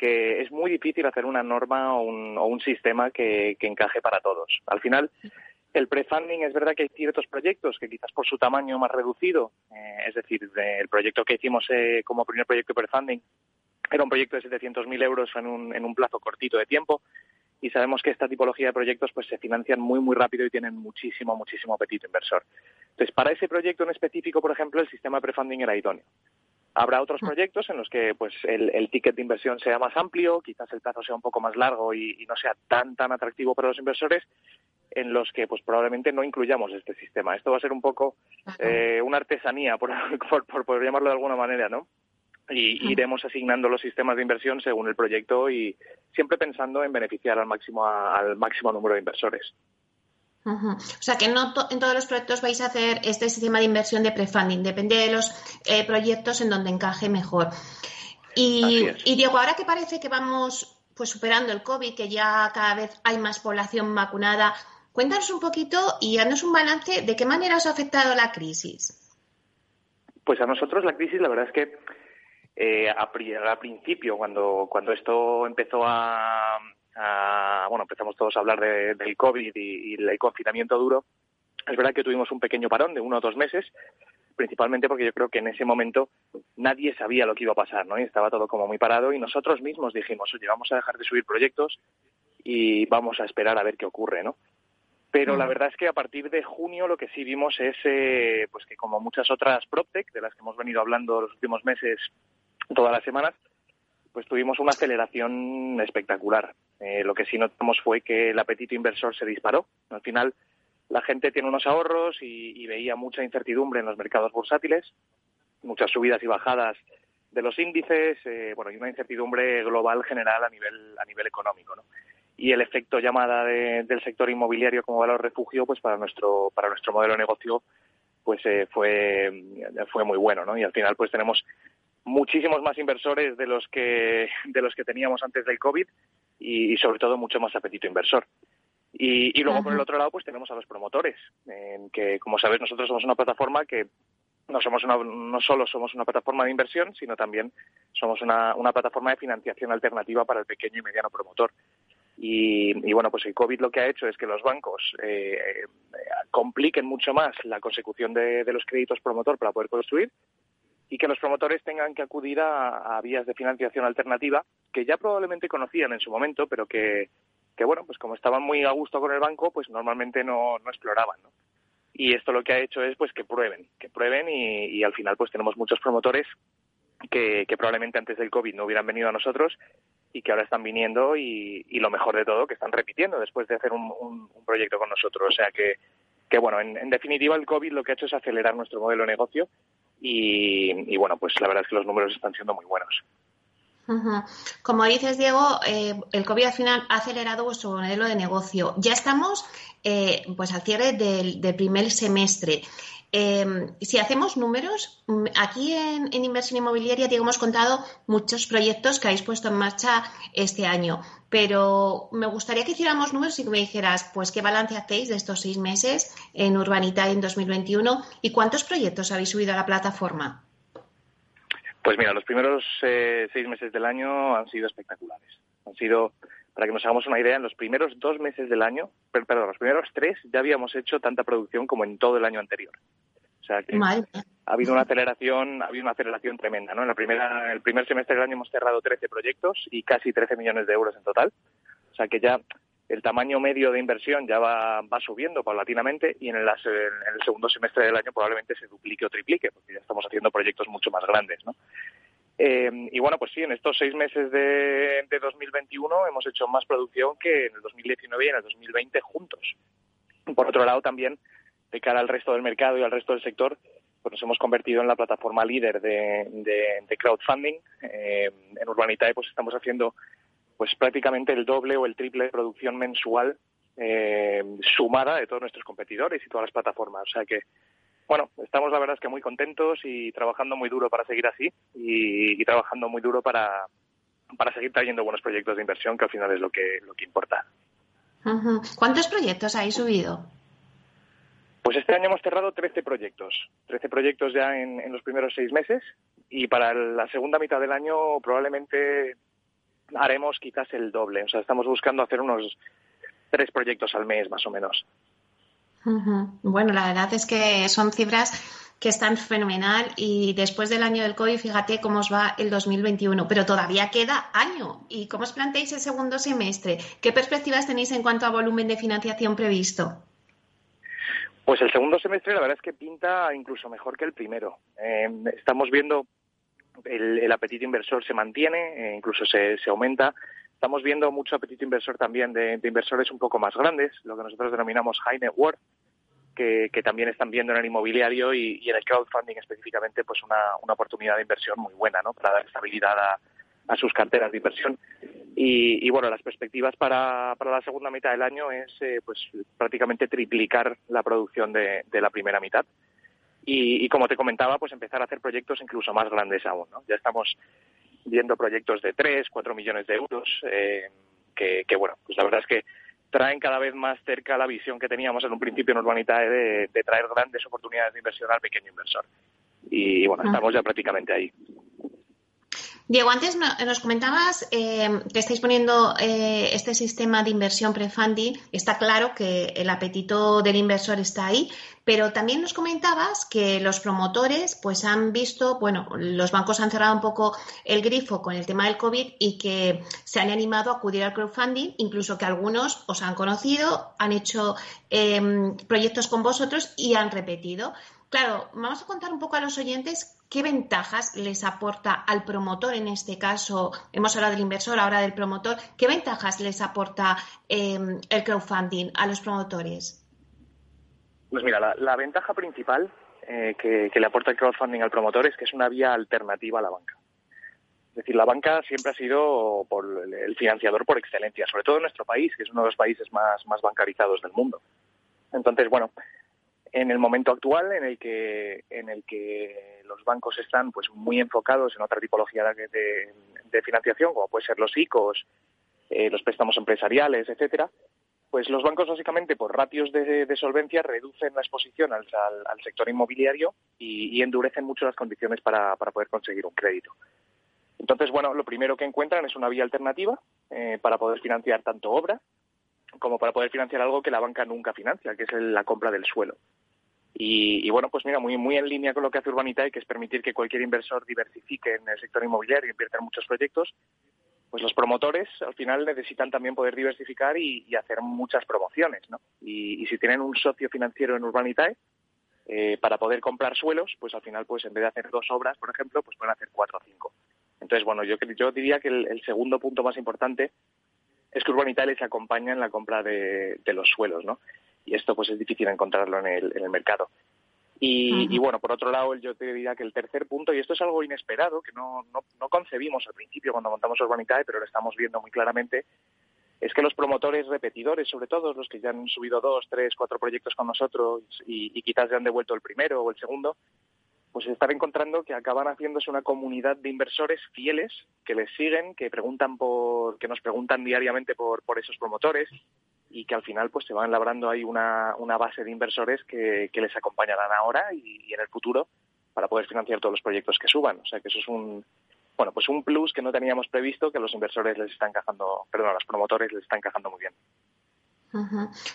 que es muy difícil hacer una norma o un, sistema que, encaje para todos. Al final, el prefunding es verdad que hay ciertos proyectos que quizás por su tamaño más reducido, eh, es decir, el proyecto que hicimos eh, como primer proyecto de prefunding era un proyecto de 700.000 euros en un, en un plazo cortito de tiempo y sabemos que esta tipología de proyectos pues se financian muy muy rápido y tienen muchísimo muchísimo apetito inversor. Entonces, para ese proyecto en específico, por ejemplo, el sistema prefunding era idóneo. Habrá otros proyectos en los que pues el, ticket de inversión sea más amplio, quizás el plazo sea un poco más largo y, no sea tan tan atractivo para los inversores, en los que pues probablemente no incluyamos este sistema. Esto va a ser un poco eh, una artesanía, por, por, por, llamarlo de alguna manera, ¿no? y iremos asignando los sistemas de inversión según el proyecto y siempre pensando en beneficiar al máximo al máximo número de inversores. O sea que no en todos los proyectos vais a hacer este sistema de inversión de prefunding, depende de los eh, proyectos en donde encaje mejor. Y, Diego, ahora que parece que vamos pues superando el COVID, que ya cada vez hay más población vacunada, cuéntanos un poquito y haznos un balance de qué manera os ha afectado la crisis. Pues a nosotros la crisis, la verdad es que eh, al principio, cuando, cuando esto empezó a, bueno, empezamos todos a hablar del COVID y, el confinamiento duro, es verdad que tuvimos un pequeño parón de uno o dos meses, principalmente porque yo creo que en ese momento nadie sabía lo que iba a pasar, ¿no? Y estaba todo como muy parado y nosotros mismos dijimos, oye, vamos a dejar de subir proyectos y vamos a esperar a ver qué ocurre, ¿no? Pero la mm. verdad es que a partir de junio lo que sí vimos es eh, pues que como muchas otras PropTech de las que hemos venido hablando los últimos meses todas las semanas, pues tuvimos una aceleración espectacular. Eh, lo que sí notamos fue que el apetito inversor se disparó. Al final, la gente tiene unos ahorros y, veía mucha incertidumbre en los mercados bursátiles, muchas subidas y bajadas de los índices, eh, bueno, y una incertidumbre global general a nivel a nivel económico, ¿no? Y el efecto llamada del sector inmobiliario como valor refugio, pues para nuestro para nuestro modelo de negocio, pues eh, fue fue muy bueno, ¿no? Y al final, pues tenemos muchísimos más inversores de los que de los que teníamos antes del COVID y, sobre todo mucho más apetito inversor. Y, luego por el otro lado pues tenemos a los promotores, que como sabes nosotros somos una plataforma que no somos no solo somos una plataforma de inversión, sino también somos una, una plataforma de financiación alternativa para el pequeño y mediano promotor. Y, bueno, pues el COVID lo que ha hecho es que los bancos eh, compliquen mucho más la consecución de, de los créditos promotor para poder construir y que los promotores tengan que acudir a, vías de financiación alternativa que ya probablemente conocían en su momento, pero que, bueno, pues como estaban muy a gusto con el banco, pues normalmente no, no exploraban, ¿no? Y esto lo que ha hecho es pues que prueben, que prueben y, al final pues tenemos muchos promotores que, probablemente antes del COVID no hubieran venido a nosotros y que ahora están viniendo y, y lo mejor de todo que están repitiendo después de hacer un, un, proyecto con nosotros. O sea que, que bueno, en, en definitiva el COVID lo que ha hecho es acelerar nuestro modelo de negocio y, bueno, pues la verdad es que los números están siendo muy buenos. Como dices, Diego, eh, el COVID al final ha acelerado vuestro modelo de negocio. Ya estamos eh, pues al cierre del, del primer semestre. Eh, si hacemos números, mm, aquí en, inversión inmobiliaria te hemos contado muchos proyectos que habéis puesto en marcha este año, pero me gustaría que hiciéramos números y que me dijeras, pues, qué balance hacéis de estos seis meses en Urbanita en 2021 y cuántos proyectos habéis subido a la plataforma. Pues mira, los primeros eh, seis meses del año han sido espectaculares. Han sido, para que nos hagamos una idea, en los primeros dos meses del año, perdón, los primeros tres ya habíamos hecho tanta producción como en todo el año anterior sea que ha habido una aceleración, ha habido una aceleración tremenda, ¿no? En la primera, el primer semestre del año hemos cerrado 13 proyectos y casi 13 millones de euros en total. O sea que ya el tamaño medio de inversión ya va, va subiendo paulatinamente y en el, en el segundo semestre del año probablemente se duplique o triplique, porque ya estamos haciendo proyectos mucho más grandes, ¿no? Eh, y bueno, pues sí, en estos seis meses de, de 2021 hemos hecho más producción que en el 2019 y en el 2020 juntos. Por otro lado, también de cara al resto del mercado y al resto del sector, pues nos hemos convertido en la plataforma líder de, crowdfunding. Eh, en Urbanitae pues estamos haciendo pues prácticamente el doble o el triple de producción mensual eh, sumada de todos nuestros competidores y todas las plataformas. O sea que, bueno, estamos la verdad es que muy contentos y trabajando muy duro para seguir así y, trabajando muy duro para, para seguir trayendo buenos proyectos de inversión, que al final es lo que, lo que importa. ¿Cuántos proyectos habéis subido? Pues este año hemos cerrado 13 proyectos, 13 proyectos ya en, los primeros seis meses y para la segunda mitad del año probablemente haremos quizás el doble. O sea, estamos buscando hacer unos tres proyectos al mes, más o menos. Bueno, la verdad es que son cifras que están fenomenal y después del año del COVID, fíjate cómo os va el 2021, pero todavía queda año. ¿Y cómo os planteáis el segundo semestre? ¿Qué perspectivas tenéis en cuanto a volumen de financiación previsto? Pues el segundo semestre la verdad es que pinta incluso mejor que el primero. Eh, estamos viendo el, apetito inversor se mantiene, e incluso se, aumenta. Estamos viendo mucho apetito inversor también de, inversores un poco más grandes, lo que nosotros denominamos high net worth, que, también están viendo en el inmobiliario y, en el crowdfunding específicamente pues una, oportunidad de inversión muy buena ¿no? para dar estabilidad a, sus carteras de inversión. Y, bueno, las perspectivas para, la segunda mitad del año es eh, pues prácticamente triplicar la producción de, la primera mitad. Y, como te comentaba, pues empezar a hacer proyectos incluso más grandes aún. ¿no? Ya estamos viendo proyectos de 3, 4 millones de euros, eh, que, que, bueno, pues la verdad es que traen cada vez más cerca la visión que teníamos en un principio en Urbanitae de, de traer grandes oportunidades de inversión al pequeño inversor. Y bueno, estamos ya prácticamente ahí. Diego, antes nos comentabas eh, que estáis poniendo eh, este sistema de inversión pre-funding. Está claro que el apetito del inversor está ahí, pero también nos comentabas que los promotores pues han visto, bueno, los bancos han cerrado un poco el grifo con el tema del COVID y que se han animado a acudir al crowdfunding, incluso que algunos os han conocido, han hecho em, proyectos con vosotros y han repetido. Claro, vamos a contar un poco a los oyentes qué ventajas les aporta al promotor, en este caso, hemos hablado del inversor, ahora del promotor, qué ventajas les aporta em, el crowdfunding a los promotores. Pues mira, la, ventaja principal eh, que, le aporta el crowdfunding al promotor es que es una vía alternativa a la banca. Es decir, la banca siempre ha sido por el financiador por excelencia, sobre todo en nuestro país, que es uno de los países más, más bancarizados del mundo. Entonces, bueno, en el momento actual en el que en el que los bancos están pues muy enfocados en otra tipología de, de, financiación como puede ser los ICOs eh, los préstamos empresariales etcétera pues los bancos básicamente por ratios de, solvencia reducen la exposición al, sector inmobiliario y, endurecen mucho las condiciones para, para, poder conseguir un crédito entonces bueno lo primero que encuentran es una vía alternativa eh, para poder financiar tanto obra como para poder financiar algo que la banca nunca financia, que es la compra del suelo. Y, bueno, pues mira, muy, muy en línea con lo que hace Urbanitae, que es permitir que cualquier inversor diversifique en el sector inmobiliario y invierta en muchos proyectos, pues los promotores al final necesitan también poder diversificar y, hacer muchas promociones, ¿no? Y, si tienen un socio financiero en Urbanitae, eh, para poder comprar suelos, pues al final, pues en vez de hacer dos obras, por ejemplo, pues pueden hacer cuatro o cinco. Entonces, bueno, yo, yo diría que el segundo punto más importante es que Urbanitae les acompaña en la compra de, los suelos, ¿no? Y esto pues es difícil encontrarlo en el, mercado. Y, bueno, por otro lado, yo te diría que el tercer punto, y esto es algo inesperado, que no, no, concebimos al principio cuando montamos Urbanitae, pero lo estamos viendo muy claramente, es que los promotores repetidores, sobre todo los que ya han subido dos, tres, cuatro proyectos con nosotros y, y quizás ya han devuelto el primero o el segundo, pues están encontrando que acaban haciéndose una comunidad de inversores fieles que les siguen, que preguntan por, que nos preguntan diariamente por, por esos promotores y que al final pues se van labrando ahí una, una base de inversores que, que les acompañarán ahora y, en el futuro para poder financiar todos los proyectos que suban. O sea que eso es un bueno pues un plus que no teníamos previsto que a los inversores les está encajando, perdón, a los promotores les está encajando muy bien.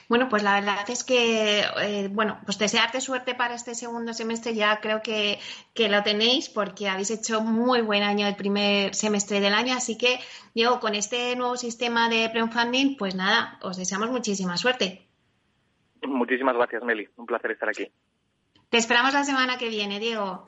Bueno, pues la verdad es que, eh, bueno, pues desearte suerte para este segundo semestre, ya creo que, que, lo tenéis porque habéis hecho muy buen año el primer semestre del año, así que, Diego, con este nuevo sistema de pre-funding, pues nada, os deseamos muchísima suerte. Muchísimas gracias, Meli, un placer estar aquí. Te esperamos la semana que viene, Diego.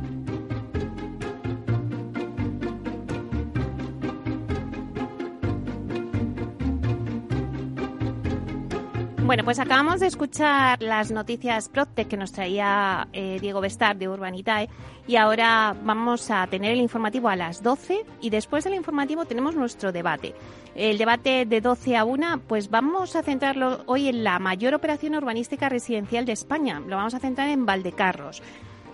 Bueno, pues acabamos de escuchar las noticias PropTech que nos traía eh, Diego Bestar de Urbanitae y ahora vamos a tener el informativo a las 12 y después del informativo tenemos nuestro debate. El debate de 12 a 1, pues vamos a centrarlo hoy en la mayor operación urbanística residencial de España. Lo vamos a centrar en Valdecarros.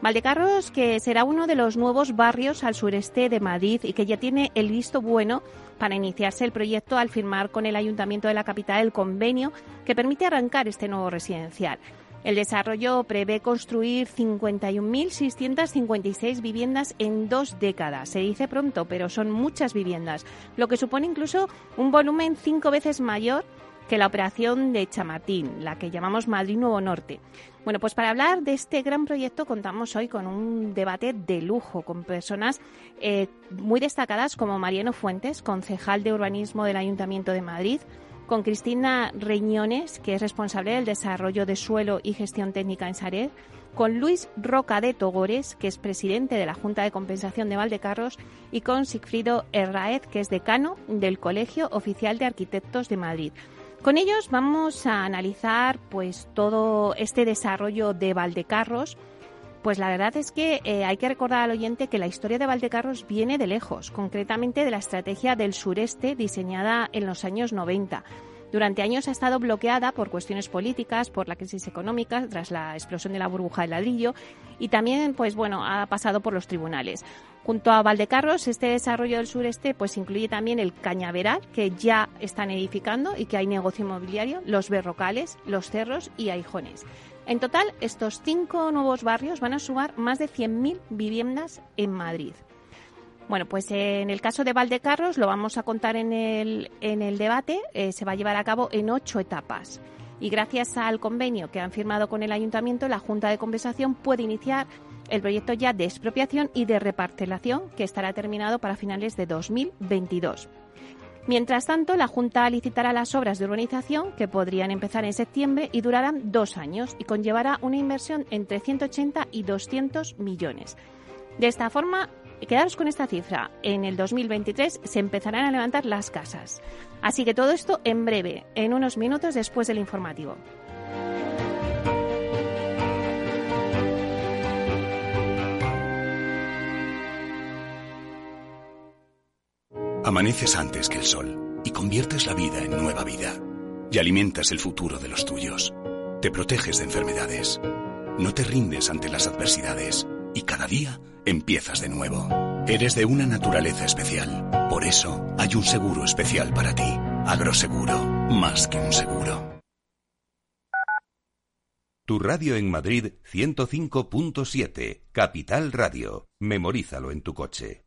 Valdecarros, que será uno de los nuevos barrios al sureste de Madrid y que ya tiene el visto bueno para iniciarse el proyecto al firmar con el Ayuntamiento de la capital el convenio que permite arrancar este nuevo residencial. El desarrollo prevé construir 51.656 viviendas en dos décadas. Se dice pronto, pero son muchas viviendas, lo que supone incluso un volumen cinco veces mayor que la operación de Chamartín, la que llamamos Madrid Nuevo Norte. Bueno, pues para hablar de este gran proyecto contamos hoy con un debate de lujo, con personas eh, muy destacadas como Mariano Fuentes, concejal de urbanismo del Ayuntamiento de Madrid, con Cristina Reñones, que es responsable del desarrollo de suelo y gestión técnica en Sareb, con Luis Roca de Togores, que es presidente de la Junta de Compensación de Valdecarros, y con Sigfrido Herraez, que es decano del Colegio Oficial de Arquitectos de Madrid. Con ellos vamos a analizar pues todo este desarrollo de Valdecarros. Pues la verdad es que eh, hay que recordar al oyente que la historia de Valdecarros viene de lejos, concretamente de la estrategia del sureste diseñada en los años 90. Durante años ha estado bloqueada por cuestiones políticas, por la crisis económica tras la explosión de la burbuja de ladrillo y también, pues bueno, ha pasado por los tribunales. Junto a Valdecarros, este desarrollo del sureste pues incluye también el cañaveral que ya están edificando y que hay negocio inmobiliario, los berrocales, los cerros y aijones. En total, estos cinco nuevos barrios van a sumar más de 100.000 viviendas en Madrid. Bueno, pues en el caso de Valdecarros lo vamos a contar en el, en el debate. Eh, se va a llevar a cabo en ocho etapas. Y gracias al convenio que han firmado con el Ayuntamiento, la Junta de Compensación puede iniciar el proyecto ya de expropiación y de reparcelación que estará terminado para finales de 2022. Mientras tanto, la Junta licitará las obras de urbanización que podrían empezar en septiembre y durarán dos años y conllevará una inversión entre 180 y 200 millones. De esta forma, quedaros con esta cifra. En el 2023 se empezarán a levantar las casas. Así que todo esto en breve, en unos minutos después del informativo. Amaneces antes que el sol y conviertes la vida en nueva vida. Y alimentas el futuro de los tuyos. Te proteges de enfermedades. No te rindes ante las adversidades y cada día empiezas de nuevo. Eres de una naturaleza especial. Por eso hay un seguro especial para ti. Agroseguro, más que un seguro. Tu radio en Madrid 105.7, Capital Radio. Memorízalo en tu coche.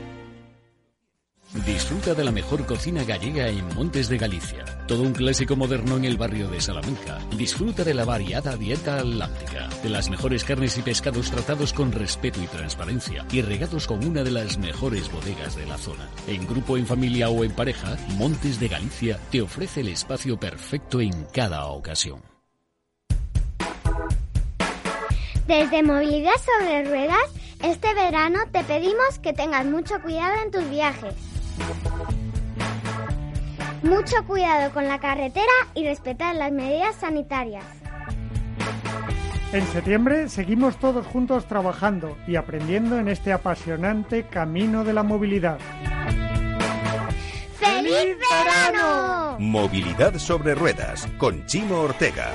Disfruta de la mejor cocina gallega en Montes de Galicia. Todo un clásico moderno en el barrio de Salamanca. Disfruta de la variada dieta atlántica, de las mejores carnes y pescados tratados con respeto y transparencia y regados con una de las mejores bodegas de la zona. En grupo, en familia o en pareja, Montes de Galicia te ofrece el espacio perfecto en cada ocasión. Desde Movilidad sobre Ruedas, este verano te pedimos que tengas mucho cuidado en tus viajes. Mucho cuidado con la carretera y respetar las medidas sanitarias. En septiembre seguimos todos juntos trabajando y aprendiendo en este apasionante camino de la movilidad. ¡Feliz verano! Movilidad sobre ruedas con Chimo Ortega.